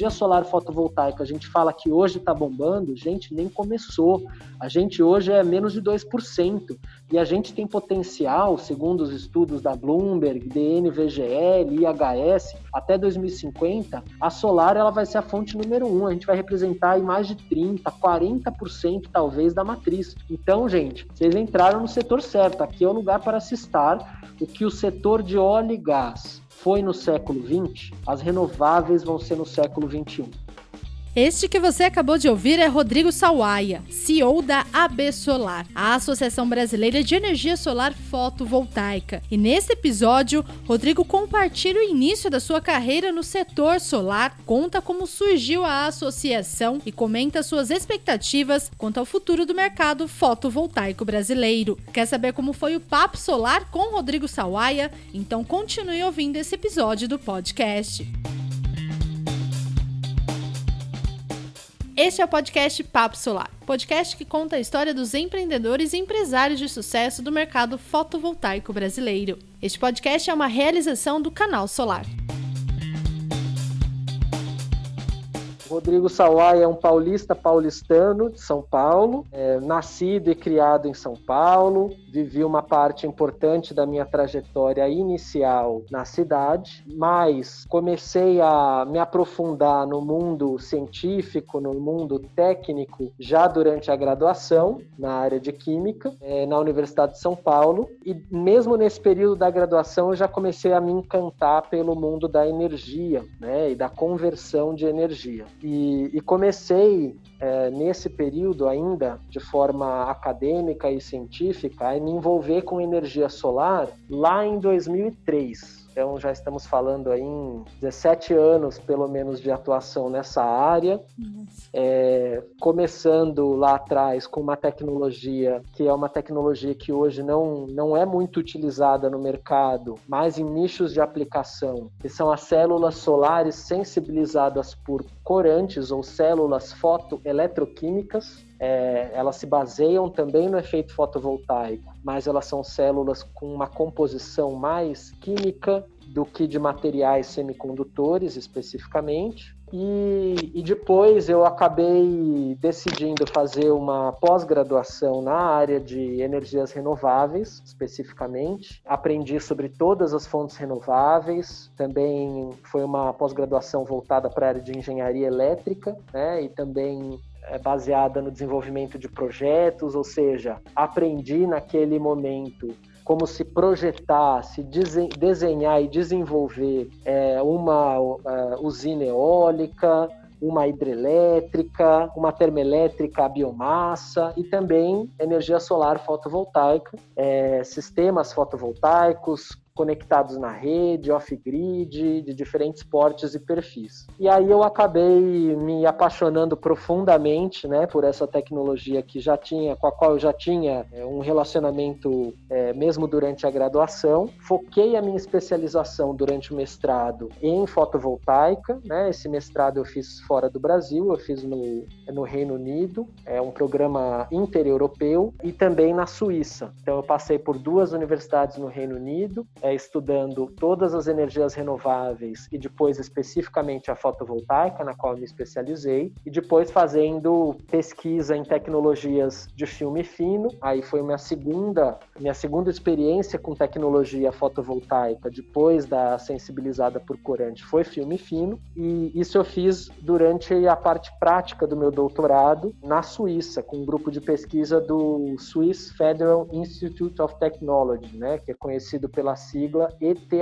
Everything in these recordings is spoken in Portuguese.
energia solar fotovoltaica, a gente fala que hoje está bombando, gente, nem começou. A gente hoje é menos de 2%. E a gente tem potencial, segundo os estudos da Bloomberg, DNVGL, IHS, até 2050, a solar ela vai ser a fonte número um. A gente vai representar em mais de 30%, 40% talvez da matriz. Então, gente, vocês entraram no setor certo. Aqui é o lugar para se estar. O que o setor de óleo e gás foi no século XX, as renováveis vão ser no século XXI. Este que você acabou de ouvir é Rodrigo Sawaia, CEO da AB Solar, a Associação Brasileira de Energia Solar Fotovoltaica. E nesse episódio, Rodrigo compartilha o início da sua carreira no setor solar, conta como surgiu a associação e comenta suas expectativas quanto ao futuro do mercado fotovoltaico brasileiro. Quer saber como foi o Papo Solar com Rodrigo Sawaia? Então continue ouvindo esse episódio do podcast. Este é o podcast Papo Solar, podcast que conta a história dos empreendedores e empresários de sucesso do mercado fotovoltaico brasileiro. Este podcast é uma realização do Canal Solar. Rodrigo Sawai é um paulista paulistano de São Paulo, é, nascido e criado em São Paulo, vivi uma parte importante da minha trajetória inicial na cidade, mas comecei a me aprofundar no mundo científico, no mundo técnico, já durante a graduação, na área de Química, é, na Universidade de São Paulo, e mesmo nesse período da graduação eu já comecei a me encantar pelo mundo da energia né, e da conversão de energia. E, e comecei é, nesse período ainda, de forma acadêmica e científica, a me envolver com energia solar lá em 2003. Então já estamos falando aí em 17 anos, pelo menos, de atuação nessa área. É, começando lá atrás com uma tecnologia que é uma tecnologia que hoje não, não é muito utilizada no mercado, mas em nichos de aplicação, que são as células solares sensibilizadas por corantes ou células fotoeletroquímicas. É, elas se baseiam também no efeito fotovoltaico, mas elas são células com uma composição mais química do que de materiais semicondutores especificamente. E, e, depois eu acabei decidindo fazer uma pós-graduação na área de energias renováveis, especificamente. Aprendi sobre todas as fontes renováveis. Também foi uma pós-graduação voltada para a área de engenharia elétrica, né? E também é baseada no desenvolvimento de projetos, ou seja, aprendi naquele momento como se projetar, se desenhar e desenvolver é, uma uh, usina eólica, uma hidrelétrica, uma termoelétrica a biomassa e também energia solar fotovoltaica, é, sistemas fotovoltaicos, conectados na rede, off-grid, de diferentes portes e perfis. E aí eu acabei me apaixonando profundamente, né, por essa tecnologia que já tinha, com a qual eu já tinha é, um relacionamento é, mesmo durante a graduação. Foquei a minha especialização durante o mestrado em fotovoltaica, né? Esse mestrado eu fiz fora do Brasil, eu fiz no, no Reino Unido, é um programa intereuropeu e também na Suíça. Então eu passei por duas universidades no Reino Unido. É, estudando todas as energias renováveis e depois especificamente a fotovoltaica, na qual me especializei, e depois fazendo pesquisa em tecnologias de filme fino. Aí foi minha segunda, minha segunda experiência com tecnologia fotovoltaica depois da sensibilizada por corante foi filme fino, e isso eu fiz durante a parte prática do meu doutorado na Suíça, com um grupo de pesquisa do Swiss Federal Institute of Technology, né, que é conhecido pela sigla ETH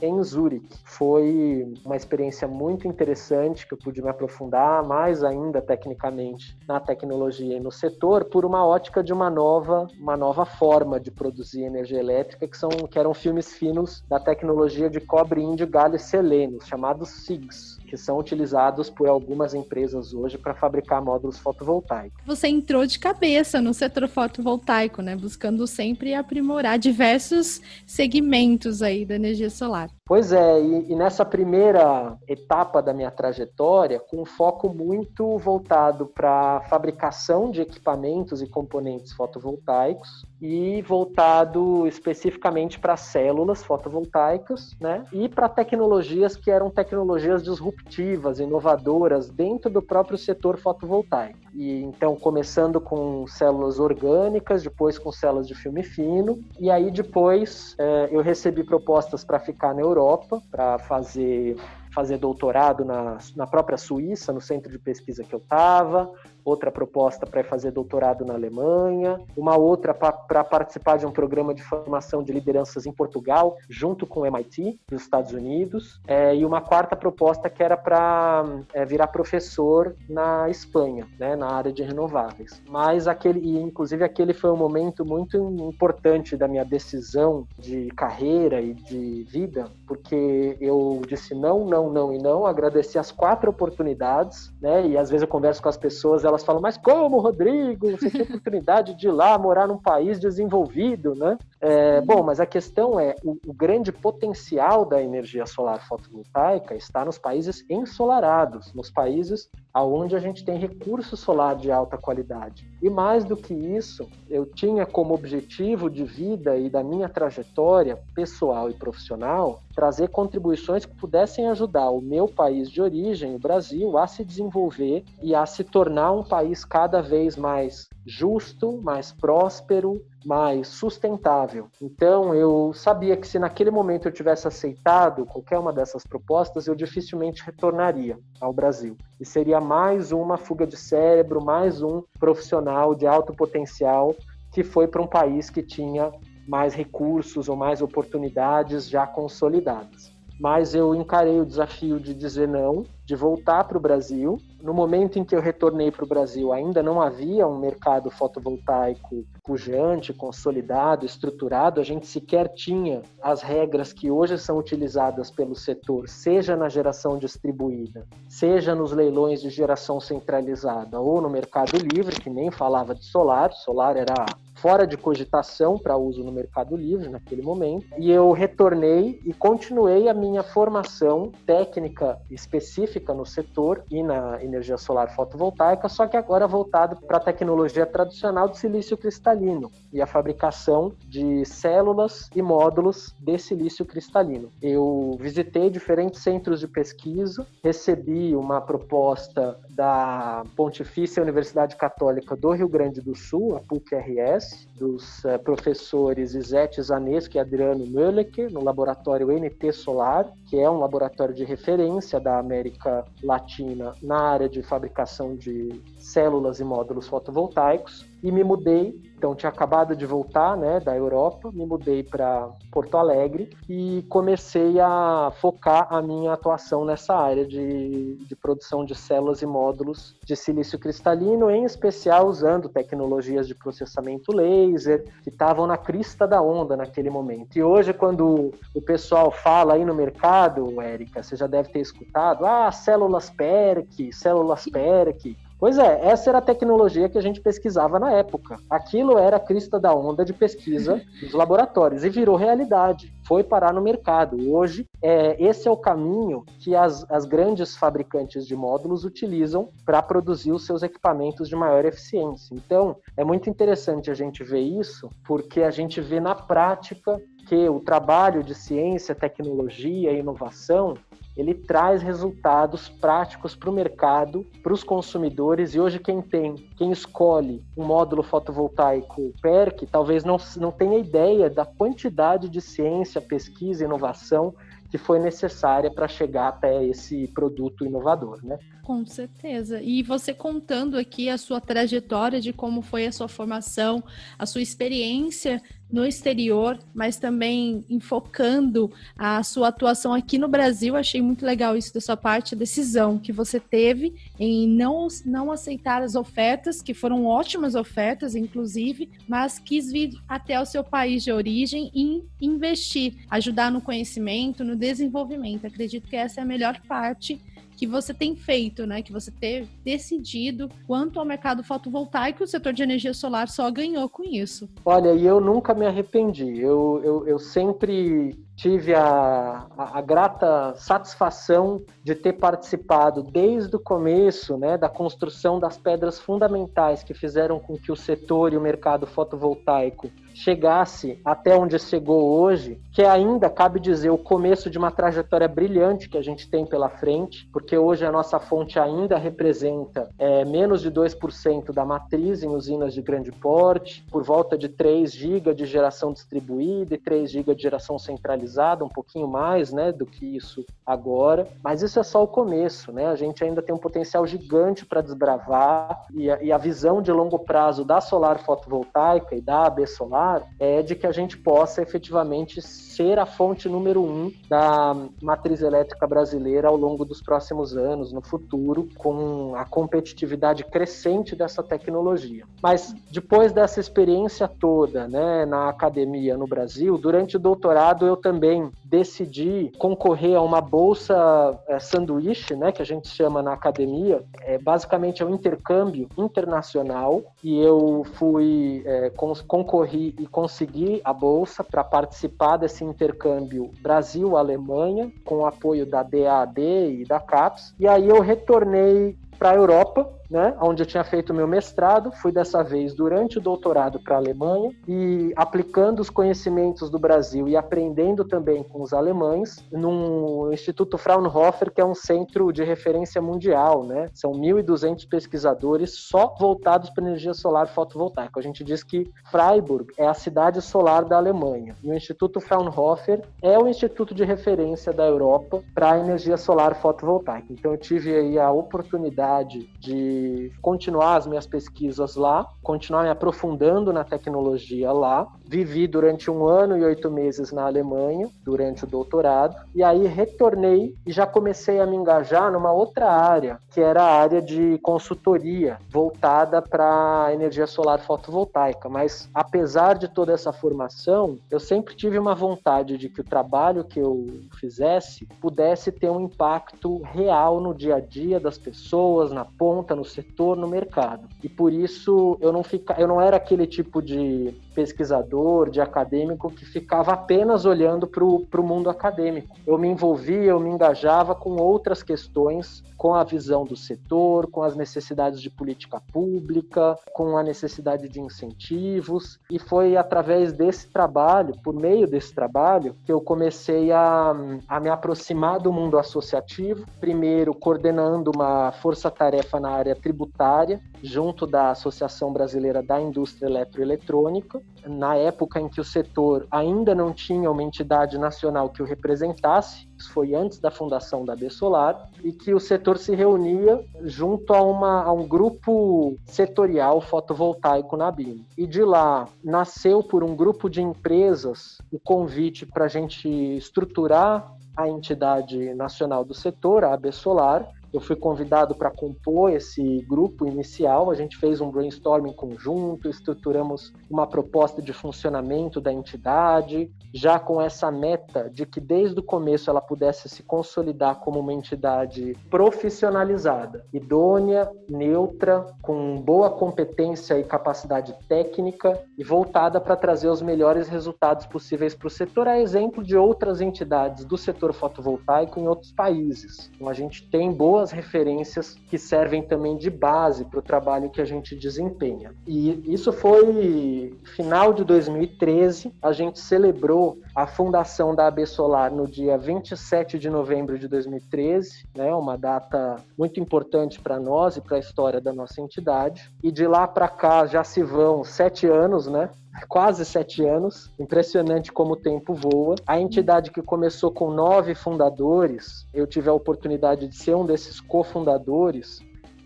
em Zurich. Foi uma experiência muito interessante que eu pude me aprofundar mais ainda tecnicamente na tecnologia e no setor por uma ótica de uma nova, uma nova forma de produzir energia elétrica que são que eram filmes finos da tecnologia de cobre, índio, galho e selênio, chamados SIGs que são utilizados por algumas empresas hoje para fabricar módulos fotovoltaicos. Você entrou de cabeça no setor fotovoltaico, né? Buscando sempre aprimorar diversos segmentos aí da energia solar. Pois é, e, e nessa primeira etapa da minha trajetória, com um foco muito voltado para a fabricação de equipamentos e componentes fotovoltaicos, e voltado especificamente para células fotovoltaicas, né? E para tecnologias que eram tecnologias disruptivas, inovadoras dentro do próprio setor fotovoltaico. E então começando com células orgânicas, depois com células de filme fino, e aí depois é, eu recebi propostas para ficar na Europa, para fazer fazer doutorado na, na própria Suíça, no centro de pesquisa que eu estava, outra proposta para fazer doutorado na Alemanha, uma outra para participar de um programa de formação de lideranças em Portugal, junto com o MIT, dos Estados Unidos, é, e uma quarta proposta que era para é, virar professor na Espanha, né, na área de renováveis. Mas aquele, e inclusive aquele foi um momento muito importante da minha decisão de carreira e de vida, porque eu disse não, não, não e não, agradeci as quatro oportunidades, né, e às vezes eu converso com as pessoas, elas falam, mas como, Rodrigo? Você tinha oportunidade de ir lá morar num país desenvolvido, né? É, bom, mas a questão é, o, o, grande potencial da energia solar fotovoltaica está nos países ensolarados, nos países aonde a gente tem recurso solar de alta qualidade. E mais do que isso, eu tinha como objetivo de vida e da minha trajetória pessoal e profissional trazer contribuições que pudessem ajudar o meu país de origem, o Brasil, a se desenvolver e a se tornar um país cada vez mais justo, mais próspero, mais sustentável. Então, eu sabia que se naquele momento eu tivesse aceitado qualquer uma dessas propostas, eu dificilmente retornaria ao Brasil. E seria mais uma fuga de cérebro, mais um profissional de alto potencial que foi para um país que tinha mais recursos ou mais oportunidades já consolidadas. Mas eu encarei o desafio de dizer não, de voltar para o Brasil no momento em que eu retornei para o Brasil, ainda não havia um mercado fotovoltaico pujante, consolidado, estruturado. A gente sequer tinha as regras que hoje são utilizadas pelo setor, seja na geração distribuída, seja nos leilões de geração centralizada ou no mercado livre, que nem falava de solar. Solar era fora de cogitação para uso no mercado livre naquele momento. E eu retornei e continuei a minha formação técnica específica no setor e na energia solar fotovoltaica, só que agora voltado para a tecnologia tradicional de silício cristalino e a fabricação de células e módulos de silício cristalino. Eu visitei diferentes centros de pesquisa, recebi uma proposta da Pontifícia Universidade Católica do Rio Grande do Sul, a PUC-RS, dos uh, professores Isete Zaneschi e Adriano Mölleck, no laboratório NT Solar, que é um laboratório de referência da América Latina na área de fabricação de células e módulos fotovoltaicos e me mudei. Então, tinha acabado de voltar né, da Europa, me mudei para Porto Alegre e comecei a focar a minha atuação nessa área de, de produção de células e módulos de silício cristalino, em especial usando tecnologias de processamento laser, que estavam na crista da onda naquele momento. E hoje, quando o pessoal fala aí no mercado, Érica, você já deve ter escutado, ah, células PERC, células PERC, Pois é, essa era a tecnologia que a gente pesquisava na época. Aquilo era a crista da onda de pesquisa dos laboratórios e virou realidade. Foi parar no mercado. Hoje, é, esse é o caminho que as, as grandes fabricantes de módulos utilizam para produzir os seus equipamentos de maior eficiência. Então, é muito interessante a gente ver isso, porque a gente vê na prática que o trabalho de ciência, tecnologia e inovação ele traz resultados práticos para o mercado, para os consumidores. E hoje quem tem, quem escolhe um módulo fotovoltaico PERC, talvez não, não tenha ideia da quantidade de ciência, pesquisa e inovação que foi necessária para chegar até esse produto inovador, né? Com certeza. E você contando aqui a sua trajetória de como foi a sua formação, a sua experiência no exterior, mas também enfocando a sua atuação aqui no Brasil. Achei muito legal isso da sua parte, a decisão que você teve em não, não aceitar as ofertas, que foram ótimas ofertas, inclusive, mas quis vir até o seu país de origem e investir, ajudar no conhecimento, no desenvolvimento. Acredito que essa é a melhor parte que você tem feito, né? Que você ter decidido quanto ao mercado fotovoltaico, o setor de energia solar só ganhou com isso. Olha, e eu nunca me arrependi. Eu, eu, eu sempre tive a, a, a, grata satisfação de ter participado desde o começo né, da construção das pedras fundamentais que fizeram com que o setor e o mercado fotovoltaico chegasse até onde chegou hoje, que ainda cabe dizer o começo de uma trajetória brilhante que a gente tem pela frente, porque hoje a nossa fonte ainda representa é, menos de 2% da matriz em usinas de grande porte, por volta de 3 GB de geração distribuída e 3 GB de geração centralizada, um pouquinho mais né, do que isso agora, mas isso é só o começo, né? A gente ainda tem um potencial gigante para desbravar e a, e a visão de longo prazo da solar fotovoltaica e da AB Solar é de que a gente possa efetivamente ser a fonte número um da matriz elétrica brasileira ao longo dos próximos anos, no futuro, com a competitividade crescente dessa tecnologia. Mas depois dessa experiência toda, né, na academia no Brasil, durante o doutorado eu também decidi concorrer a uma bolsa é, sanduíche, né, que a gente chama na academia. É, basicamente é um intercâmbio internacional e eu fui é, concorri e consegui a bolsa para participar desse intercâmbio Brasil-Alemanha com o apoio da DAD e da CAPES. E aí eu retornei para a Europa né, onde eu tinha feito meu mestrado, fui dessa vez durante o doutorado para a Alemanha e aplicando os conhecimentos do Brasil e aprendendo também com os alemães no Instituto Fraunhofer, que é um centro de referência mundial, né? São 1.200 pesquisadores só voltados para energia solar fotovoltaica. A gente diz que Freiburg é a cidade solar da Alemanha e o Instituto Fraunhofer é o instituto de referência da Europa para energia solar fotovoltaica. Então eu tive aí a oportunidade de continuar as minhas pesquisas lá, continuar me aprofundando na tecnologia lá. Vivi durante um ano e oito meses na Alemanha, durante o doutorado, e aí retornei e já comecei a me engajar numa outra área, que era a área de consultoria, voltada para energia solar fotovoltaica. Mas apesar de toda essa formação, eu sempre tive uma vontade de que o trabalho que eu fizesse pudesse ter um impacto real no dia a dia das pessoas, na ponta, no setor, no mercado. E por isso eu não fica, eu não era aquele tipo de pesquisador, de acadêmico que ficava apenas olhando para o mundo acadêmico. Eu me envolvia, eu me engajava com outras questões, com a visão do setor, com as necessidades de política pública, com a necessidade de incentivos. E foi através desse trabalho, por meio desse trabalho, que eu comecei a, a me aproximar do mundo associativo, primeiro coordenando uma força-tarefa na área tributária, junto da Associação Brasileira da Indústria Eletroeletrônica, na época em que o setor ainda não tinha uma entidade nacional que o representasse, isso foi antes da fundação da B Solar, e que o setor se reunia junto a, uma, a um grupo setorial fotovoltaico na BIM. E de lá nasceu por um grupo de empresas o convite para a gente estruturar a entidade nacional do setor, a AB Solar, eu fui convidado para compor esse grupo inicial. A gente fez um brainstorming conjunto, estruturamos uma proposta de funcionamento da entidade, já com essa meta de que desde o começo ela pudesse se consolidar como uma entidade profissionalizada, idônea, neutra, com boa competência e capacidade técnica e voltada para trazer os melhores resultados possíveis para o setor, a exemplo de outras entidades do setor fotovoltaico em outros países. Então, a gente tem boas boas referências que servem também de base para o trabalho que a gente desempenha. E isso foi final de 2013, a gente celebrou a fundação da AB Solar no dia 27 de novembro de 2013, né, uma data muito importante para nós e para a história da nossa entidade. E de lá para cá já se vão sete anos, né? Quase sete anos. Impressionante como o tempo voa. A entidade que começou com nove fundadores, eu tive a oportunidade de ser um desses cofundadores.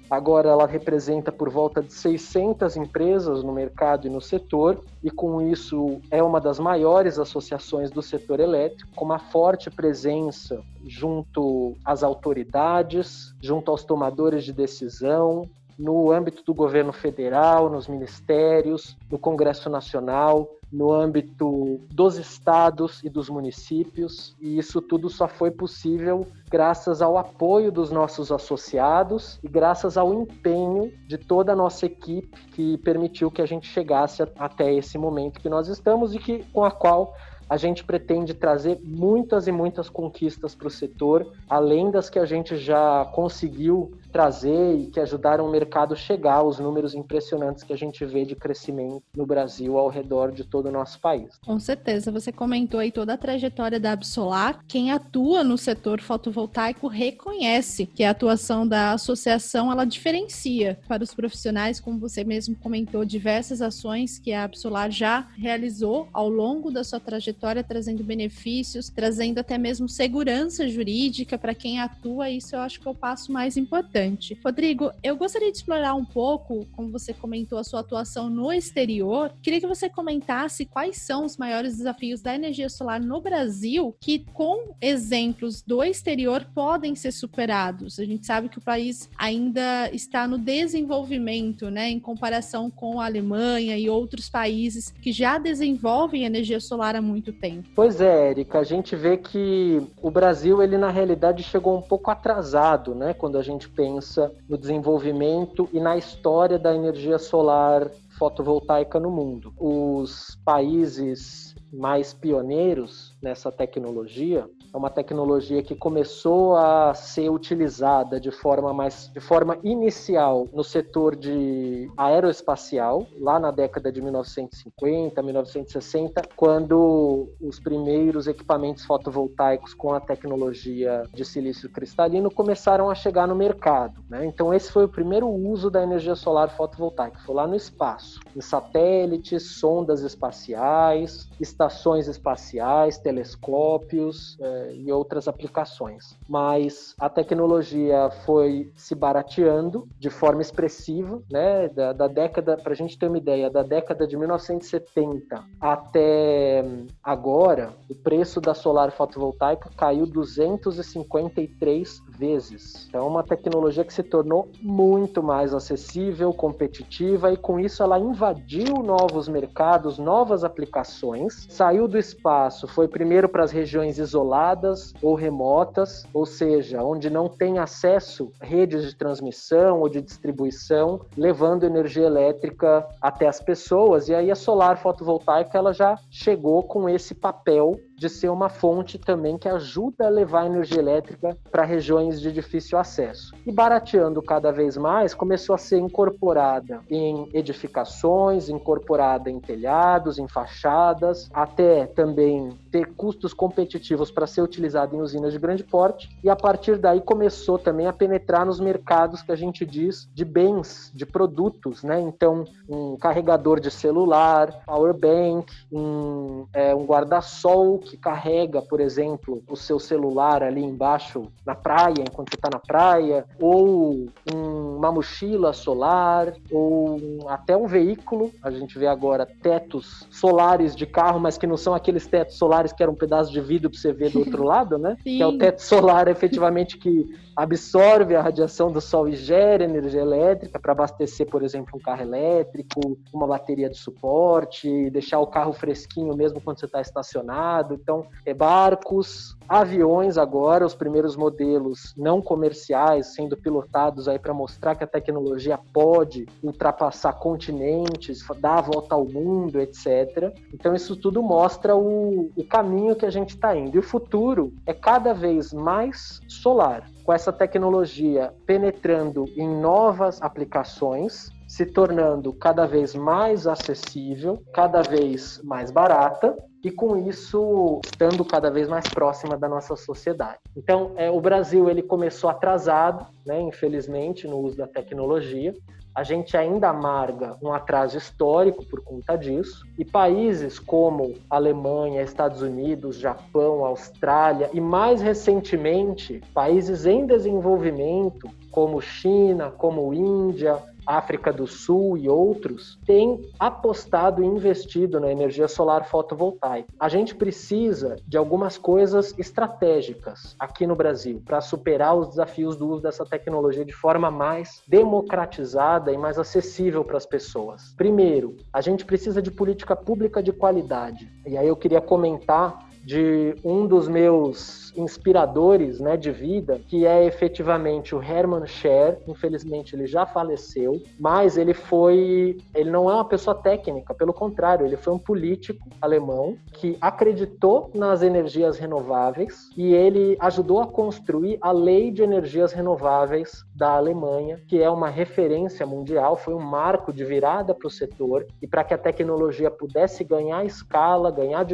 Agora ela representa por volta de 600 empresas no mercado e no setor, e com isso é uma das maiores associações do setor elétrico, com uma forte presença junto às autoridades, junto aos tomadores de decisão, no âmbito do governo federal, nos ministérios, no Congresso Nacional, no âmbito dos estados e dos municípios, e isso tudo só foi possível graças ao apoio dos nossos associados e graças ao empenho de toda a nossa equipe que permitiu que a gente chegasse até esse momento que nós estamos e que com a qual a gente pretende trazer muitas e muitas conquistas para o setor, além das que a gente já conseguiu trazer e que ajudaram o mercado chegar aos números impressionantes que a gente vê de crescimento no Brasil ao redor de todo o nosso país. Com certeza, você comentou aí toda a trajetória da Absolar. Quem atua no setor fotovoltaico reconhece que a atuação da associação ela diferencia para os profissionais, como você mesmo comentou, diversas ações que a Absolar já realizou ao longo da sua trajetória, trazendo benefícios, trazendo até mesmo segurança jurídica para quem atua. Isso eu acho que é o passo mais importante. Rodrigo, eu gostaria de explorar um pouco, como você comentou, a sua atuação no exterior. Queria que você comentasse quais são os maiores desafios da energia solar no Brasil que, com exemplos do exterior, podem ser superados. A gente sabe que o país ainda está no desenvolvimento, né, em comparação com a Alemanha e outros países que já desenvolvem energia solar há muito tempo. Pois é, Érica, a gente vê que o Brasil, ele na realidade chegou um pouco atrasado, né, quando a gente pensa no desenvolvimento e na história da energia solar fotovoltaica no mundo. Os países mais pioneiros nessa tecnologia é uma tecnologia que começou a ser utilizada de forma mais de forma inicial no setor de aeroespacial, lá na década de 1950, 1960, quando os primeiros equipamentos fotovoltaicos com a tecnologia de silício cristalino começaram a chegar no mercado. Né? Então esse foi o primeiro uso da energia solar fotovoltaica, foi lá no espaço, em satélites, sondas espaciais, estações espaciais, telescópios, é, e outras aplicações. Mas a tecnologia foi se barateando de forma expressiva, né? Da, da década, para a gente ter uma ideia, da década de 1970 até agora, o preço da solar fotovoltaica caiu 253 vezes. Então, é uma tecnologia que se tornou muito mais acessível, competitiva e com isso ela invadiu novos mercados, novas aplicações, saiu do espaço, foi primeiro para as regiões isoladas ou remotas, ou seja, onde não tem acesso redes de transmissão ou de distribuição, levando energia elétrica até as pessoas. E aí a solar fotovoltaica ela já chegou com esse papel de ser uma fonte também que ajuda a levar energia elétrica para regiões de difícil acesso. E barateando cada vez mais, começou a ser incorporada em edificações, incorporada em telhados, em fachadas, até também ter custos competitivos para ser utilizada em usinas de grande porte. E a partir daí começou também a penetrar nos mercados que a gente diz de bens, de produtos, né? Então, um carregador de celular, power bank, um, é, um guarda-sol que carrega, por exemplo, o seu celular ali embaixo na praia, enquanto você está na praia, ou um, uma mochila solar, ou um, até um veículo. A gente vê agora tetos solares de carro, mas que não são aqueles tetos solares que eram um pedaço de vidro para você ver do outro lado, né? Sim. Que é o teto solar efetivamente que absorve a radiação do sol e gera energia elétrica para abastecer, por exemplo, um carro elétrico, uma bateria de suporte, deixar o carro fresquinho mesmo quando você está estacionado. Então, é barcos, aviões agora, os primeiros modelos não comerciais sendo pilotados aí para mostrar que a tecnologia pode ultrapassar continentes, dar a volta ao mundo, etc. Então, isso tudo mostra o, o caminho que a gente está indo. E o futuro é cada vez mais solar com essa tecnologia penetrando em novas aplicações, se tornando cada vez mais acessível, cada vez mais barata e com isso estando cada vez mais próxima da nossa sociedade. Então, é, o Brasil ele começou atrasado, né, infelizmente, no uso da tecnologia, a gente ainda amarga um atraso histórico por conta disso, e países como Alemanha, Estados Unidos, Japão, Austrália e mais recentemente países em desenvolvimento como China, como Índia, África do Sul e outros, têm apostado e investido na energia solar fotovoltaica. A gente precisa de algumas coisas estratégicas aqui no Brasil para superar os desafios do uso dessa tecnologia de forma mais democratizada e mais acessível para as pessoas. Primeiro, a gente precisa de política pública de qualidade. E aí eu queria comentar de um dos meus inspiradores né, de vida, que é efetivamente o Hermann Scher. Infelizmente, ele já faleceu, mas ele foi. Ele não é uma pessoa técnica, pelo contrário, ele foi um político alemão que acreditou nas energias renováveis e ele ajudou a construir a Lei de Energias Renováveis da Alemanha, que é uma referência mundial, foi um marco de virada para o setor e para que a tecnologia pudesse ganhar escala, ganhar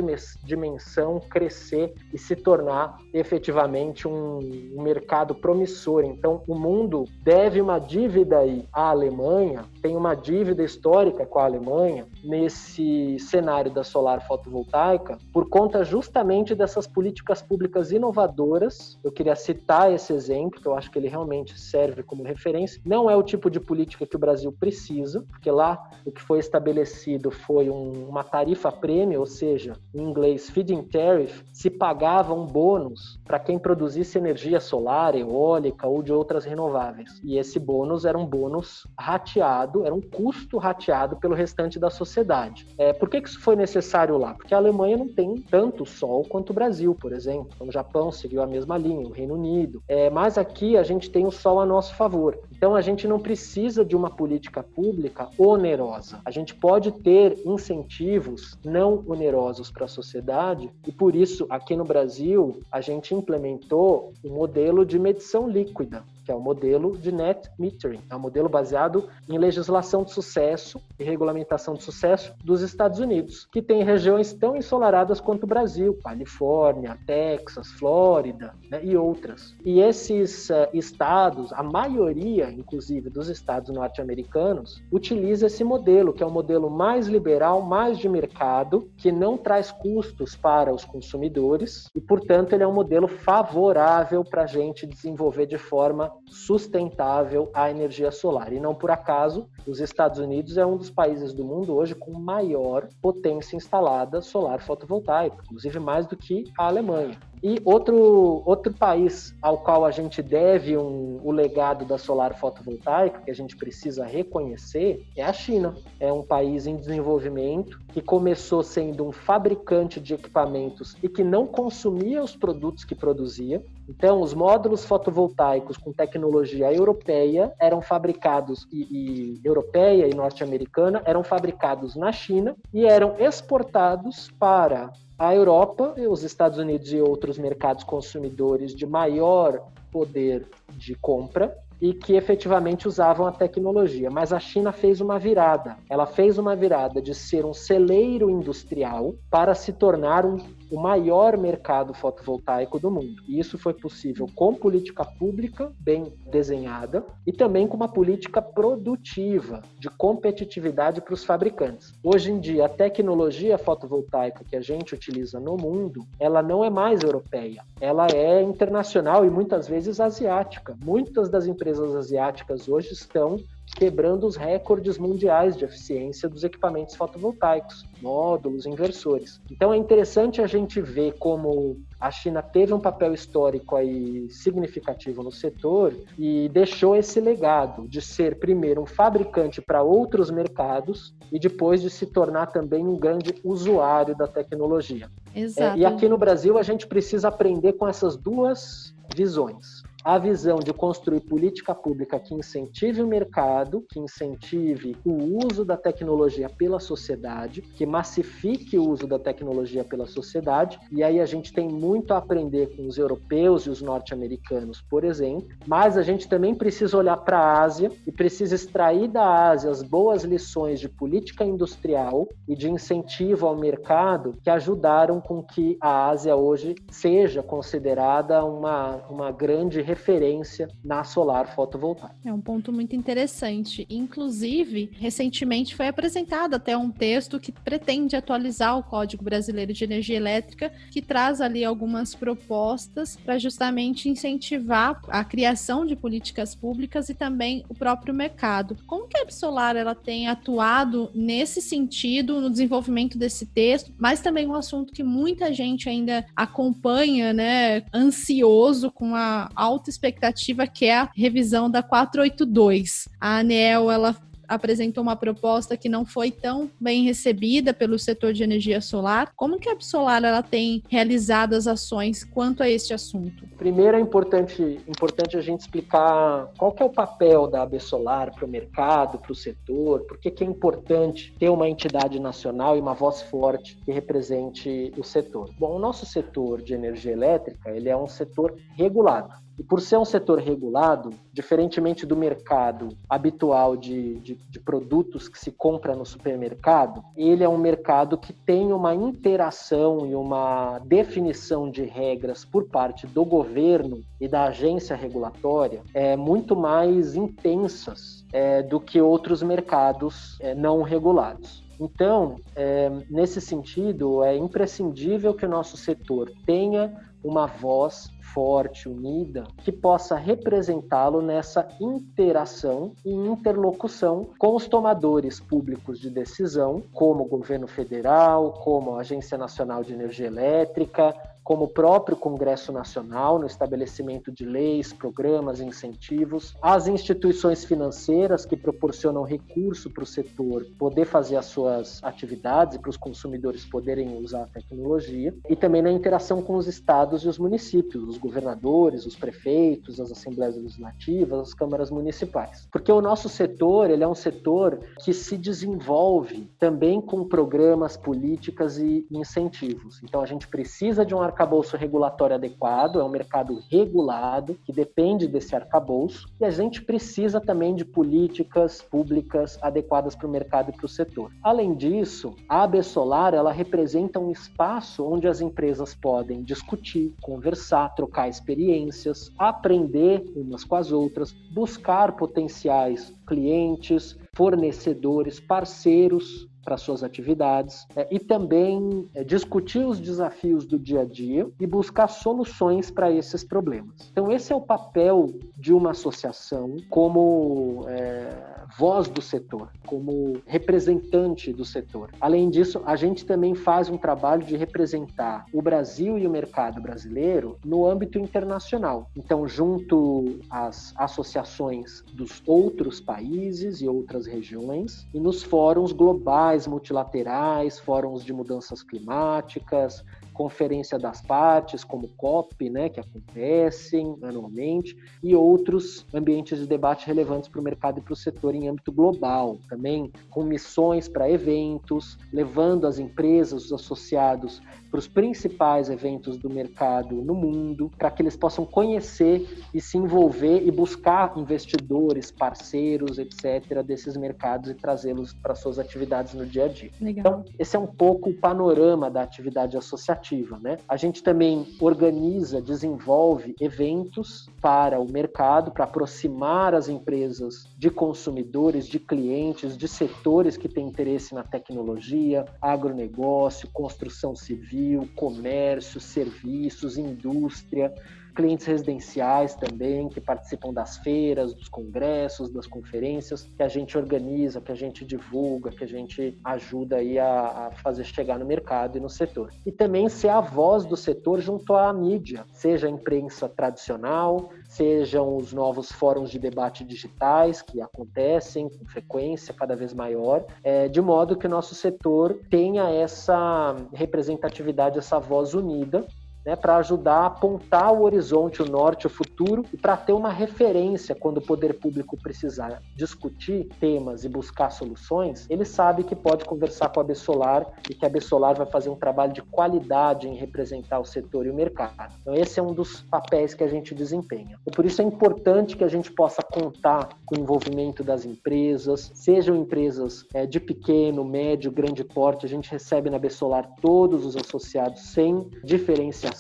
dimensão, crescer e se tornar efetivamente um, um mercado promissor. Então, o mundo deve uma dívida aí à Alemanha, tem uma dívida histórica com a Alemanha nesse cenário da solar fotovoltaica por conta justamente dessas políticas públicas inovadoras. Eu queria citar esse exemplo, que eu acho que ele realmente serve como referência. Não é o tipo de política que o Brasil precisa, porque lá o que foi estabelecido foi um, uma tarifa prêmio, ou seja, em inglês feed-in tariff, se pagava um bônus Deus. Para quem produzisse energia solar, eólica ou de outras renováveis. E esse bônus era um bônus rateado, era um custo rateado pelo restante da sociedade. É, por que, que isso foi necessário lá? Porque a Alemanha não tem tanto sol quanto o Brasil, por exemplo. Então, o Japão seguiu a mesma linha, o Reino Unido. É, mas aqui a gente tem o sol a nosso favor. Então a gente não precisa de uma política pública onerosa. A gente pode ter incentivos não onerosos para a sociedade e por isso aqui no Brasil a gente implementou o um modelo de medição líquida que é o modelo de net metering. É um modelo baseado em legislação de sucesso e regulamentação de sucesso dos Estados Unidos, que tem regiões tão ensolaradas quanto o Brasil, Califórnia, Texas, Flórida né, e outras. E esses uh, estados, a maioria, inclusive, dos estados norte-americanos, utiliza esse modelo, que é um modelo mais liberal, mais de mercado, que não traz custos para os consumidores e, portanto, ele é um modelo favorável para a gente desenvolver de forma sustentável a energia solar. E não por acaso, os Estados Unidos é um dos países do mundo hoje com maior potência instalada solar fotovoltaica, inclusive mais do que a Alemanha. E outro, outro país ao qual a gente deve um, o legado da solar fotovoltaica, que a gente precisa reconhecer, é a China. É um país em desenvolvimento que começou sendo um fabricante de equipamentos e que não consumia os produtos que produzia. Então, os módulos fotovoltaicos com tecnologia europeia eram fabricados, e, e europeia e norte-americana, eram fabricados na China e eram exportados para a Europa, os Estados Unidos e outros mercados consumidores de maior poder de compra e que efetivamente usavam a tecnologia. Mas a China fez uma virada. Ela fez uma virada de ser um celeiro industrial para se tornar um, o maior mercado fotovoltaico do mundo. E isso foi possível com política pública bem desenhada e também com uma política produtiva de competitividade para os fabricantes. Hoje em dia, a tecnologia fotovoltaica que a gente utiliza no mundo, ela não é mais europeia, ela é internacional e muitas vezes asiática. Muitas das empresas empresas asiáticas hoje estão quebrando os recordes mundiais de eficiência dos equipamentos fotovoltaicos, módulos, inversores. Então é interessante a gente ver como a China teve um papel histórico aí significativo no setor e deixou esse legado de ser primeiro um fabricante para outros mercados e depois de se tornar também um grande usuário da tecnologia. Exato. É, e aqui no Brasil a gente precisa aprender com essas duas visões a visão de construir política pública que incentive o mercado, que incentive o uso da tecnologia pela sociedade, que massifique o uso da tecnologia pela sociedade. E aí a gente tem muito a aprender com os europeus e os norte-americanos, por exemplo, mas a gente também precisa olhar para a Ásia e precisa extrair da Ásia as boas lições de política industrial e de incentivo ao mercado que ajudaram com que a Ásia hoje seja considerada uma, uma grande referência na solar fotovoltaica. É um ponto muito interessante. Inclusive, recentemente foi apresentado até um texto que pretende atualizar o Código Brasileiro de Energia Elétrica, que traz ali algumas propostas para justamente incentivar a criação de políticas públicas e também o próprio mercado. Como que a Solar ela tem atuado nesse sentido no desenvolvimento desse texto, mas também um assunto que muita gente ainda acompanha, né, ansioso com a alta alta expectativa, que é a revisão da 482. A ANEEL, ela apresentou uma proposta que não foi tão bem recebida pelo setor de energia solar. Como que a Absolar ela tem realizado as ações quanto a este assunto? Primeiro é importante, importante a gente explicar qual que é o papel da Absolar para o mercado, para o setor, por que é importante ter uma entidade nacional e uma voz forte que represente o setor. Bom, o nosso setor de energia elétrica ele é um setor regulado. E por ser um setor regulado, diferentemente do mercado habitual de, de, de, produtos que se compra no supermercado, ele é um mercado que tem uma interação e uma definição de regras por parte do governo e da agência regulatória é, muito mais intensas é, do que outros mercados é, não regulados. Então, é, nesse sentido, é imprescindível que o nosso setor tenha uma voz forte, unida, que possa representá-lo nessa interação e interlocução com os tomadores públicos de decisão, como o governo federal, como a Agência Nacional de Energia Elétrica, como o próprio Congresso Nacional, no estabelecimento de leis, programas e incentivos, as instituições financeiras que proporcionam recurso para o setor poder fazer as suas atividades e para os consumidores poderem usar a tecnologia, e também na interação com os estados e os municípios, os governadores, os prefeitos, as assembleias legislativas, as câmaras municipais. Porque o nosso setor, ele é um setor que se desenvolve também com programas, políticas e incentivos. Então a gente precisa de um arcabouço regulatório adequado, é um mercado regulado que depende desse arcabouço, e a gente precisa também de políticas públicas adequadas para o mercado e para o setor. Além disso, a AB Solar ela representa um espaço onde as empresas podem discutir, conversar, trocar experiências, aprender umas com as outras, buscar potenciais clientes, fornecedores, parceiros para suas atividades é, e também é, discutir os desafios do dia a dia e buscar soluções para esses problemas. Então, esse é o papel de uma associação como é, voz do setor, como representante do setor. Além disso, a gente também faz um trabalho de representar o Brasil e o mercado brasileiro no âmbito internacional. Então, junto às associações dos outros países e outras regiões e nos fóruns globais multilaterais, fóruns de mudanças climáticas, Conferência das Partes, como COP, né, que acontecem anualmente, e outros ambientes de debate relevantes para o mercado e para o setor em âmbito global. Também com missões para eventos, levando as empresas, os associados para os principais eventos do mercado no mundo, para que eles possam conhecer e se envolver e buscar investidores, parceiros, etc., desses mercados e trazê-los para suas atividades no dia a dia. Legal. Então, esse é um pouco o panorama da atividade associativa. Né? A gente também organiza, desenvolve eventos para o mercado, para aproximar as empresas de consumidores, de clientes, de setores que têm interesse na tecnologia, agronegócio, construção civil comércio, serviços, indústria, clientes residenciais também, que participam das feiras, dos congressos, das conferências, que a gente organiza, que a gente divulga, que a gente ajuda aí a, a fazer chegar no mercado e no setor. E também ser a voz do setor junto à mídia, seja a imprensa tradicional, sejam os novos fóruns de debate digitais que acontecem com frequência cada vez maior, é, de modo que o nosso setor tenha essa representatividade, essa voz unida né, para ajudar a apontar o horizonte, o norte, o futuro e para ter uma referência quando o poder público precisar discutir temas e buscar soluções, ele sabe que pode conversar com a Bessolar e que a Bessolar vai fazer um trabalho de qualidade em representar o setor e o mercado. Então esse é um dos papéis que a gente desempenha. E por isso é importante que a gente possa contar com o envolvimento das empresas, sejam empresas é, de pequeno, médio, grande porte, a gente recebe na Bessolar todos os associados sem diferenciação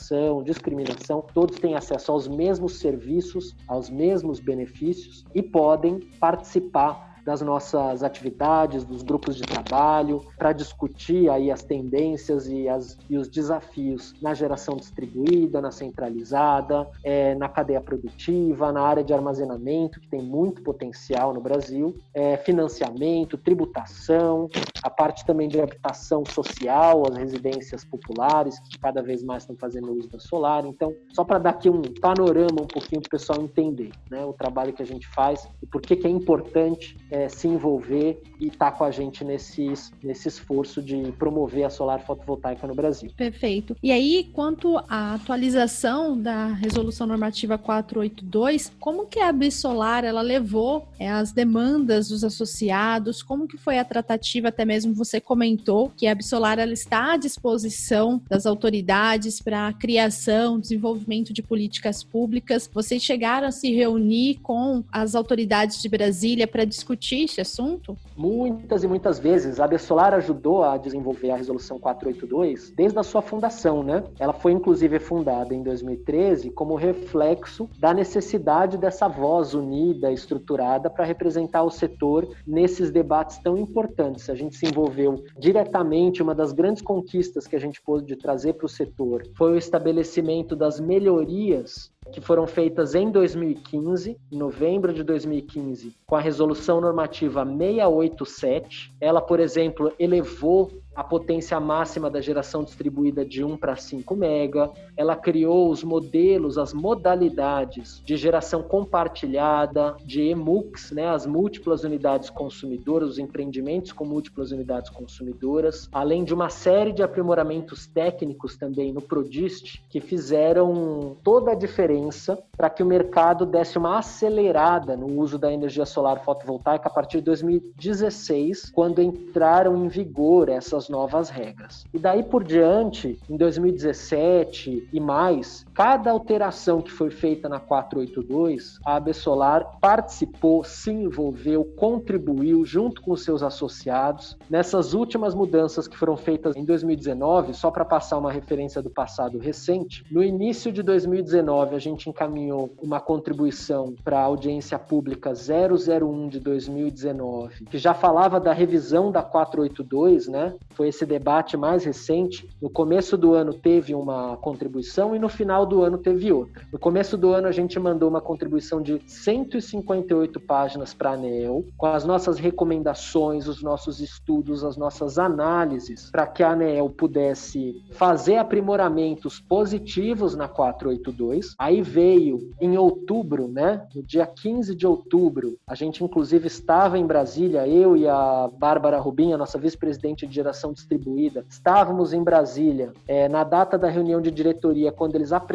discriminação, todos têm acesso aos mesmos serviços, aos mesmos benefícios e podem participar das nossas atividades, dos grupos de trabalho, para discutir aí as tendências e, as, e os desafios na geração distribuída, na centralizada, é, na cadeia produtiva, na área de armazenamento, que tem muito potencial no Brasil, é, financiamento, tributação, a parte também de habitação social, as residências populares, que cada vez mais estão fazendo uso da solar. Então, só para dar aqui um panorama um pouquinho para o pessoal entender né, o trabalho que a gente faz e por que, que é importante é, se envolver e estar tá com a gente nesse, nesse esforço de promover a solar fotovoltaica no Brasil. Perfeito. E aí, quanto à atualização da resolução normativa 482, como que a Absolar ela levou é, as demandas dos associados? Como que foi a tratativa? Até mesmo você comentou que a Absolar ela está à disposição das autoridades para a criação, desenvolvimento de políticas públicas. Vocês chegaram a se reunir com as autoridades de Brasília para discutir esse assunto? Muitas e muitas vezes. A Absolar ajudou a desenvolver a resolução 482 desde a sua fundação, né? Ela foi inclusive fundada em 2013 como reflexo da necessidade dessa voz unida, estruturada para representar o setor nesses debates tão importantes. A gente se envolveu diretamente, uma das grandes conquistas que a gente pôde trazer para o setor foi o estabelecimento das melhorias que foram feitas em 2015, em novembro de 2015, com a resolução normativa 687. Ela, por exemplo, elevou a potência máxima da geração distribuída de 1 para 5 mega, ela criou os modelos, as modalidades de geração compartilhada, de EMUX, né, as múltiplas unidades consumidoras, os empreendimentos com múltiplas unidades consumidoras, além de uma série de aprimoramentos técnicos também no Prodist, que fizeram toda a diferença para que o mercado desse uma acelerada no uso da energia solar fotovoltaica a partir de 2016, quando entraram em vigor essas essas novas regras. E daí por diante, em 2017 e mais, cada alteração que foi feita na 482, a AB Solar participou, se envolveu, contribuiu junto com seus associados nessas últimas mudanças que foram feitas em 2019, só para passar uma referência do passado recente. No início de 2019, a gente encaminhou uma contribuição para a audiência pública 001 de 2019, que já falava da revisão da 482, né? foi esse debate mais recente. No começo do ano teve uma contribuição e no final do ano teve outra. No começo do ano a gente mandou uma contribuição de 158 páginas para a ANEEL, com as nossas recomendações, os nossos estudos, as nossas análises, para que a ANEEL pudesse fazer aprimoramentos positivos na 482. Aí veio em outubro, né, no dia 15 de outubro, a gente inclusive estava em Brasília, eu e a Bárbara Rubim, a nossa vice-presidente de geração distribuída. Estávamos em Brasília é, na data da reunião de diretoria, quando eles apresentaram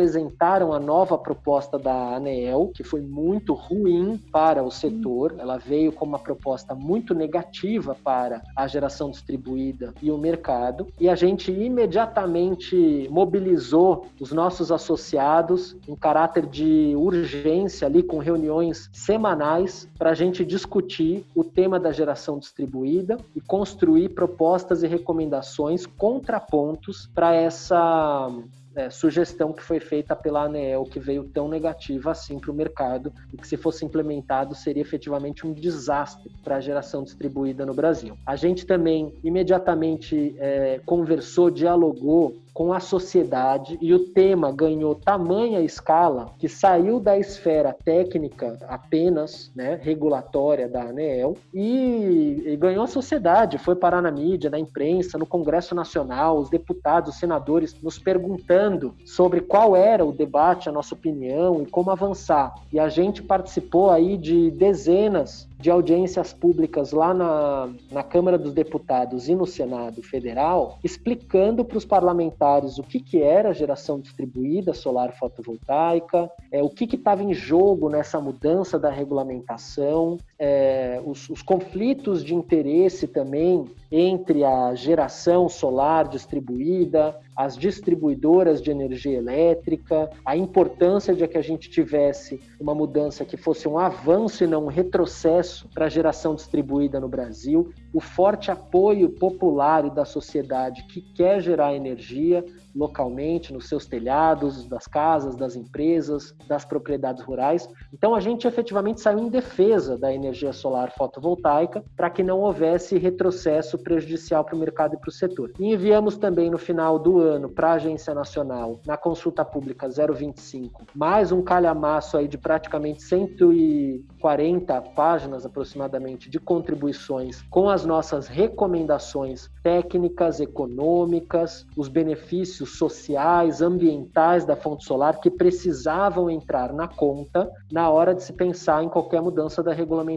a nova proposta da ANEEL, que foi muito ruim para o setor. Ela veio com uma proposta muito negativa para a geração distribuída e o mercado. E a gente imediatamente mobilizou os nossos associados em caráter de urgência ali com reuniões semanais para a gente discutir o tema da geração distribuída e construir propostas e recomendações, contrapontos para essa é, sugestão que foi feita pela ANEEL, que veio tão negativa assim para o mercado, e que se fosse implementado seria efetivamente um desastre para a geração distribuída no Brasil. A gente também imediatamente é, conversou, dialogou com a sociedade e o tema ganhou tamanha escala que saiu da esfera técnica apenas, né, regulatória da ANEEL e, e, ganhou a sociedade, foi parar na mídia, na imprensa, no Congresso Nacional, os deputados, os senadores nos perguntando sobre qual era o debate, a nossa opinião e como avançar. E a gente participou aí de dezenas de audiências públicas lá na, na Câmara dos Deputados e no Senado Federal, explicando para os parlamentares o que, que era geração distribuída solar fotovoltaica, é, o que estava em jogo nessa mudança da regulamentação, é, os, os conflitos de interesse também entre a geração solar distribuída, as distribuidoras de energia elétrica, a importância de que a gente tivesse uma mudança que fosse um avanço e não um retrocesso para a geração distribuída no Brasil, o forte apoio popular e da sociedade que quer gerar energia, localmente, nos seus telhados, das casas, das empresas, das propriedades rurais. Então a gente efetivamente saiu em defesa da energia solar fotovoltaica para que não houvesse retrocesso prejudicial para o mercado e para o setor. E enviamos também no final do ano para a Agência Nacional, na consulta pública 025, mais um calhamaço aí de praticamente 140 páginas aproximadamente de contribuições com as nossas recomendações técnicas, econômicas, os benefícios sociais, ambientais da fonte solar que precisavam entrar na conta na hora de se pensar em qualquer mudança da regulamentação.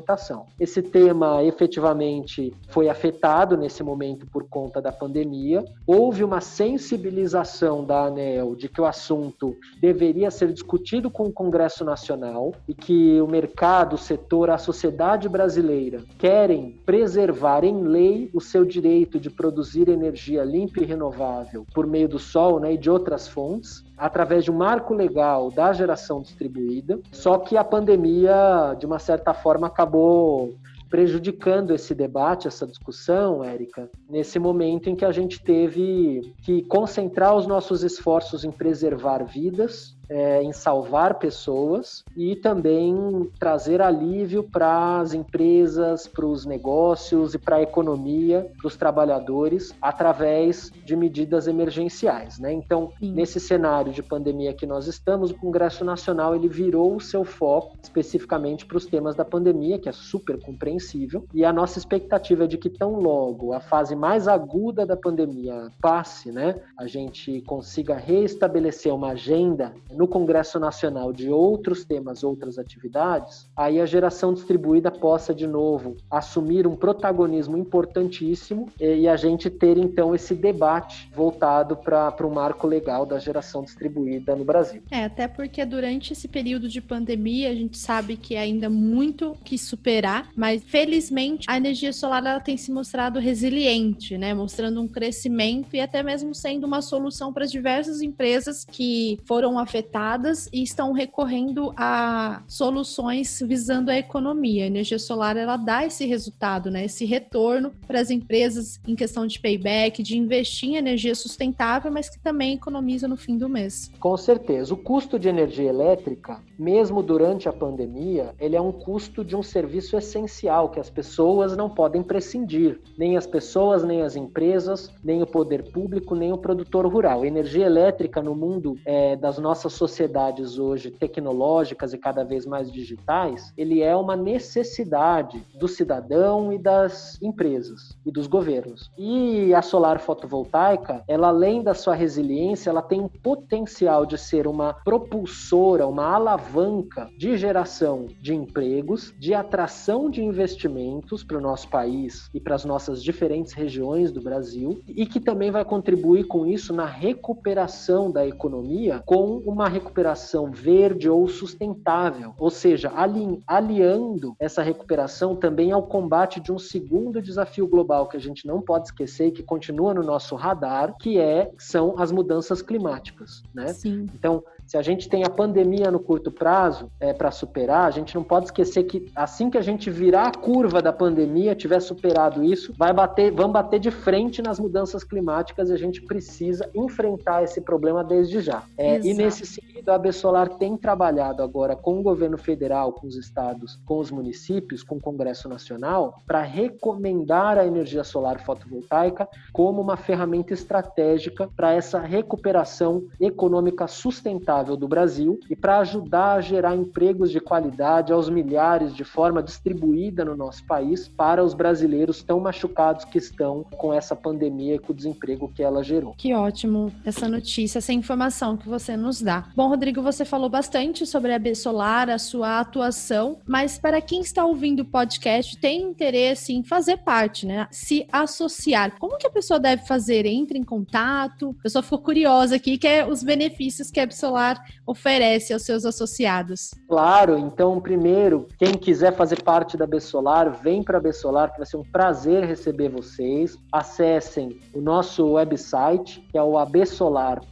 Esse tema efetivamente foi afetado nesse momento por conta da pandemia. Houve uma sensibilização da ANEL de que o assunto deveria ser discutido com o Congresso Nacional e que o mercado, o setor, a sociedade brasileira querem preservar em lei o seu direito de produzir energia limpa e renovável por meio do sol né, e de outras fontes, através de um marco legal da geração distribuída. Só que a pandemia, de uma certa forma, acabou prejudicando esse debate, essa discussão, Érica, nesse momento em que a gente teve que concentrar os nossos esforços em preservar vidas é, em salvar pessoas e também trazer alívio para as empresas, para os negócios e para a economia, para os trabalhadores, através de medidas emergenciais. Né? Então, Sim. nesse cenário de pandemia que nós estamos, o Congresso Nacional ele virou o seu foco especificamente para os temas da pandemia, que é super compreensível, e a nossa expectativa é de que tão logo a fase mais aguda da pandemia passe, né, a gente consiga reestabelecer uma agenda no Congresso Nacional de outros temas, outras atividades, aí a geração distribuída possa de novo assumir um protagonismo importantíssimo e a gente ter então esse debate voltado para o marco legal da geração distribuída no Brasil. É, até porque durante esse período de pandemia a gente sabe que é ainda muito que superar, mas felizmente a energia solar ela tem se mostrado resiliente, né, mostrando um crescimento e até mesmo sendo uma solução para diversas empresas que foram afetadas afetadas e estão recorrendo a soluções visando a economia. A energia solar ela dá esse resultado, né? Esse retorno para as empresas em questão de payback, de investir em energia sustentável, mas que também economiza no fim do mês. Com certeza, o custo de energia elétrica, mesmo durante a pandemia, ele é um custo de um serviço essencial que as pessoas não podem prescindir, nem as pessoas, nem as empresas, nem o poder público, nem o produtor rural. Energia elétrica no mundo é, das nossas sociedades hoje tecnológicas e cada vez mais digitais, ele é uma necessidade do cidadão e das empresas e dos governos. E a solar fotovoltaica, ela além da sua resiliência, ela tem um potencial de ser uma propulsora, uma alavanca de geração de empregos, de atração de investimentos para o nosso país e para as nossas diferentes regiões do Brasil, e que também vai contribuir com isso na recuperação da economia com uma recuperação verde ou sustentável, ou seja, ali, aliando essa recuperação também ao combate de um segundo desafio global que a gente não pode esquecer e que continua no nosso radar, que é são as mudanças climáticas, né? Sim. Então, se a gente tem a pandemia no curto prazo é, para superar, a gente não pode esquecer que assim que a gente virar a curva da pandemia, tiver superado isso, vai bater, vamos bater de frente nas mudanças climáticas e a gente precisa enfrentar esse problema desde já. É, e nesse sentido, a Bessolar tem trabalhado agora com o governo federal, com os estados, com os municípios, com o Congresso Nacional, para recomendar a energia solar fotovoltaica como uma ferramenta estratégica para essa recuperação econômica sustentável sustentável do Brasil e para ajudar a gerar empregos de qualidade aos milhares de forma distribuída no nosso país para os brasileiros tão machucados que estão com essa pandemia e com o desemprego que ela gerou. Que ótimo essa notícia, essa informação que você nos dá. Bom, Rodrigo, você falou bastante sobre a B Solar, a sua atuação, mas para quem está ouvindo o podcast tem interesse em fazer parte, né? Se associar. Como que a pessoa deve fazer? Entre em contato? A pessoa ficou curiosa aqui, que é os benefícios que a B Solar Solar oferece aos seus associados? Claro, então, primeiro, quem quiser fazer parte da Bessolar, vem para a Bessolar, que vai ser um prazer receber vocês. Acessem o nosso website, que é o absolar.org.br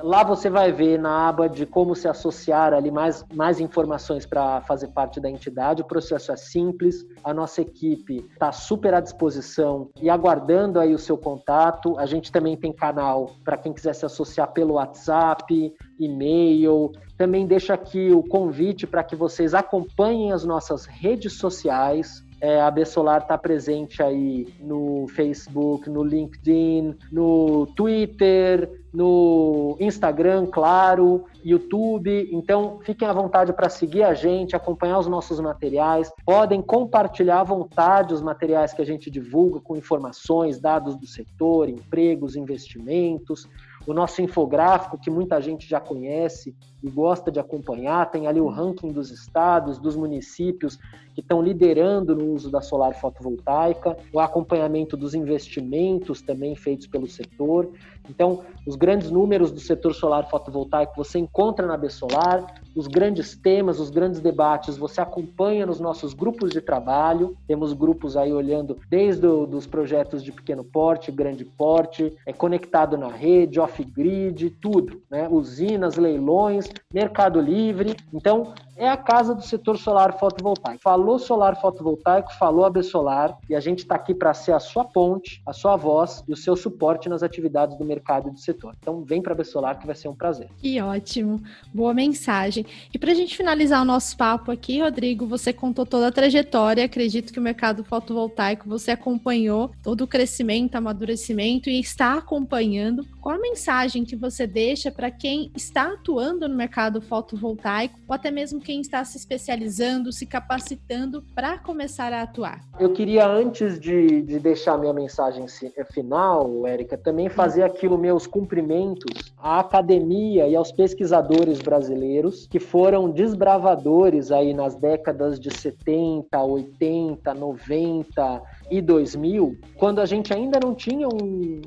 Lá você vai ver na aba de como se associar ali mais, mais informações para fazer parte da entidade. O processo é simples, a nossa equipe está super à disposição e aguardando aí o seu contato. A gente também tem canal para quem quiser se associar pelo WhatsApp, e-mail. Também deixo aqui o convite para que vocês acompanhem as nossas redes sociais. É, a Bessolar está presente aí no Facebook, no LinkedIn, no Twitter, no Instagram, claro, YouTube. Então, fiquem à vontade para seguir a gente, acompanhar os nossos materiais. Podem compartilhar à vontade os materiais que a gente divulga com informações, dados do setor, empregos, investimentos o nosso infográfico, que muita gente já conhece e gosta de acompanhar, tem ali o ranking dos estados, dos municípios que estão liderando no uso da solar fotovoltaica, o acompanhamento dos investimentos também feitos pelo setor. Então, os grandes números do setor solar fotovoltaico você encontra na Solar, os grandes temas, os grandes debates você acompanha nos nossos grupos de trabalho. Temos grupos aí olhando desde os projetos de pequeno porte, grande porte, é conectado na rede, off-grid, tudo, né? Usinas, leilões, Mercado Livre. Então, é a casa do setor solar fotovoltaico. Falou solar fotovoltaico, falou a Solar e a gente está aqui para ser a sua ponte, a sua voz e o seu suporte nas atividades do mercado e do setor. Então vem para a Solar que vai ser um prazer. Que ótimo, boa mensagem. E para a gente finalizar o nosso papo aqui, Rodrigo, você contou toda a trajetória. Acredito que o mercado fotovoltaico você acompanhou todo o crescimento, amadurecimento e está acompanhando. Qual a mensagem que você deixa para quem está atuando no mercado fotovoltaico ou até mesmo quem está se especializando, se capacitando para começar a atuar? Eu queria, antes de, de deixar minha mensagem eh, final, Érica, também fazer aquilo meus cumprimentos à academia e aos pesquisadores brasileiros que foram desbravadores aí nas décadas de 70, 80, 90 e 2000, quando a gente ainda não tinha um,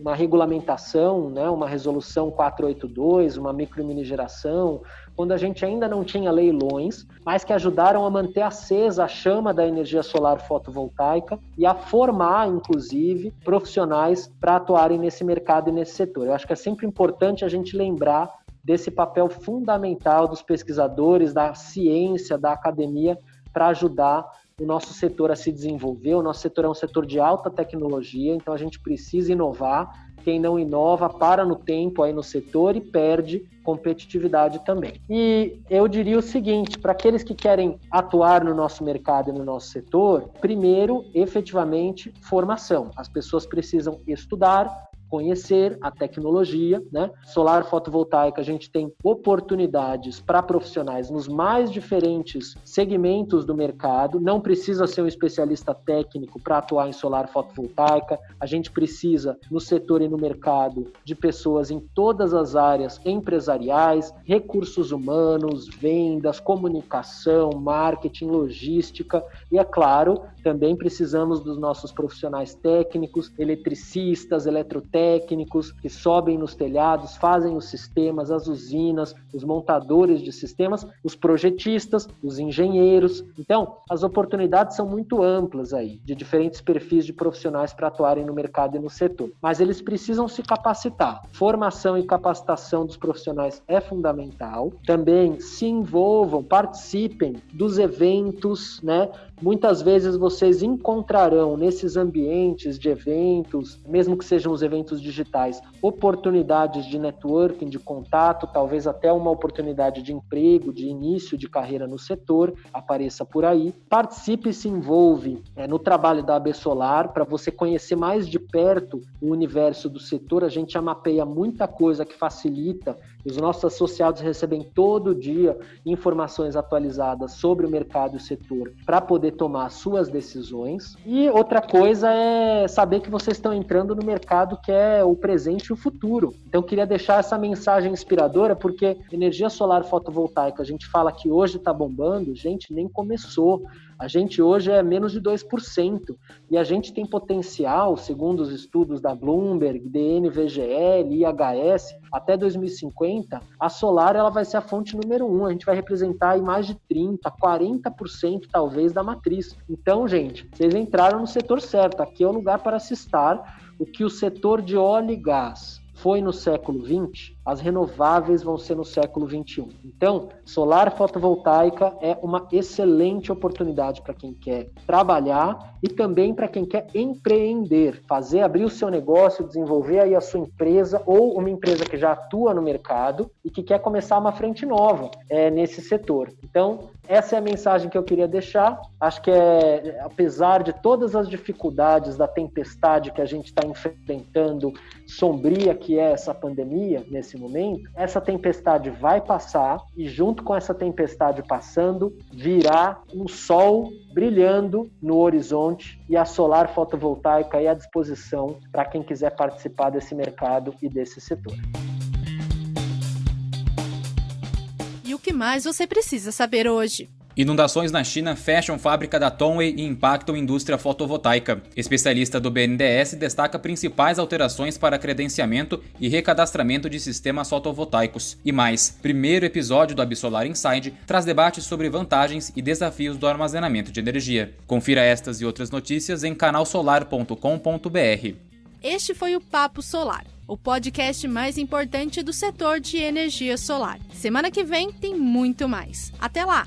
uma regulamentação, né, uma resolução 482, uma micro e mini geração, quando a gente ainda não tinha leilões, mas que ajudaram a manter acesa a chama da energia solar fotovoltaica e a formar, inclusive, profissionais para atuarem nesse mercado e nesse setor. Eu acho que é sempre importante a gente lembrar desse papel fundamental dos pesquisadores, da ciência, da academia, para ajudar o nosso setor a se desenvolver. O nosso setor é um setor de alta tecnologia, então a gente precisa inovar quem não inova para no tempo aí no setor e perde competitividade também. E eu diria o seguinte, para aqueles que querem atuar no nosso mercado e no nosso setor, primeiro, efetivamente, formação. As pessoas precisam estudar, conhecer a tecnologia, né? Solar fotovoltaica, a gente tem oportunidades para profissionais nos mais diferentes segmentos do mercado. Não precisa ser um especialista técnico para atuar em solar fotovoltaica. A gente precisa, no setor e no mercado, de pessoas em todas as áreas empresariais, recursos humanos, vendas, comunicação, marketing, logística e, é claro, também precisamos dos nossos profissionais técnicos, eletricistas, eletrotécnicos, que sobem nos telhados, fazem os sistemas, as usinas, os montadores de sistemas, os projetistas, os engenheiros. Então, as oportunidades são muito amplas aí, de diferentes perfis de profissionais para atuarem no mercado e no setor. Mas eles precisam se capacitar. Formação e capacitação dos profissionais é fundamental. Também se envolvam, participem dos eventos, né? Muitas vezes vocês encontrarão nesses ambientes de eventos, mesmo que sejam os eventos digitais, oportunidades de networking, de contato, talvez até uma oportunidade de emprego, de início de carreira no setor, apareça por aí. Participe e se envolve é, no trabalho da AB Solar para você conhecer mais de perto o universo do setor. A gente já mapeia muita coisa que facilita os nossos associados recebem todo dia informações atualizadas sobre o mercado e o setor para poder tomar suas decisões. E outra coisa é saber que vocês estão entrando no mercado que é o presente e o futuro. Então, queria deixar essa mensagem inspiradora, porque energia solar fotovoltaica, a gente fala que hoje está bombando, gente, nem começou. A gente hoje é menos de 2%. E a gente tem potencial, segundo os estudos da Bloomberg, DNVGL, IHS, até 2050, a solar ela vai ser a fonte número um. A gente vai representar mais de 30%, 40% talvez da matriz. Então, gente, vocês entraram no setor certo. Aqui é o lugar para se estar. O que o setor de óleo e gás foi no século XX, as renováveis vão ser no século 21. Então, solar fotovoltaica é uma excelente oportunidade para quem quer trabalhar e também para quem quer empreender, fazer abrir o seu negócio, desenvolver aí a sua empresa ou uma empresa que já atua no mercado e que quer começar uma frente nova é, nesse setor. Então, essa é a mensagem que eu queria deixar. Acho que é, apesar de todas as dificuldades da tempestade que a gente está enfrentando, sombria que é essa pandemia momento, essa tempestade vai passar e junto com essa tempestade passando, virá um sol brilhando no horizonte e a solar fotovoltaica aí à disposição para quem quiser participar desse mercado e desse setor. E o que mais você precisa saber hoje? Inundações na China fecham fábrica da Tongwei e impactam indústria fotovoltaica. Especialista do BNDES destaca principais alterações para credenciamento e recadastramento de sistemas fotovoltaicos. E mais, primeiro episódio do Absolar Inside traz debates sobre vantagens e desafios do armazenamento de energia. Confira estas e outras notícias em canalsolar.com.br. Este foi o Papo Solar o podcast mais importante do setor de energia solar. Semana que vem tem muito mais. Até lá!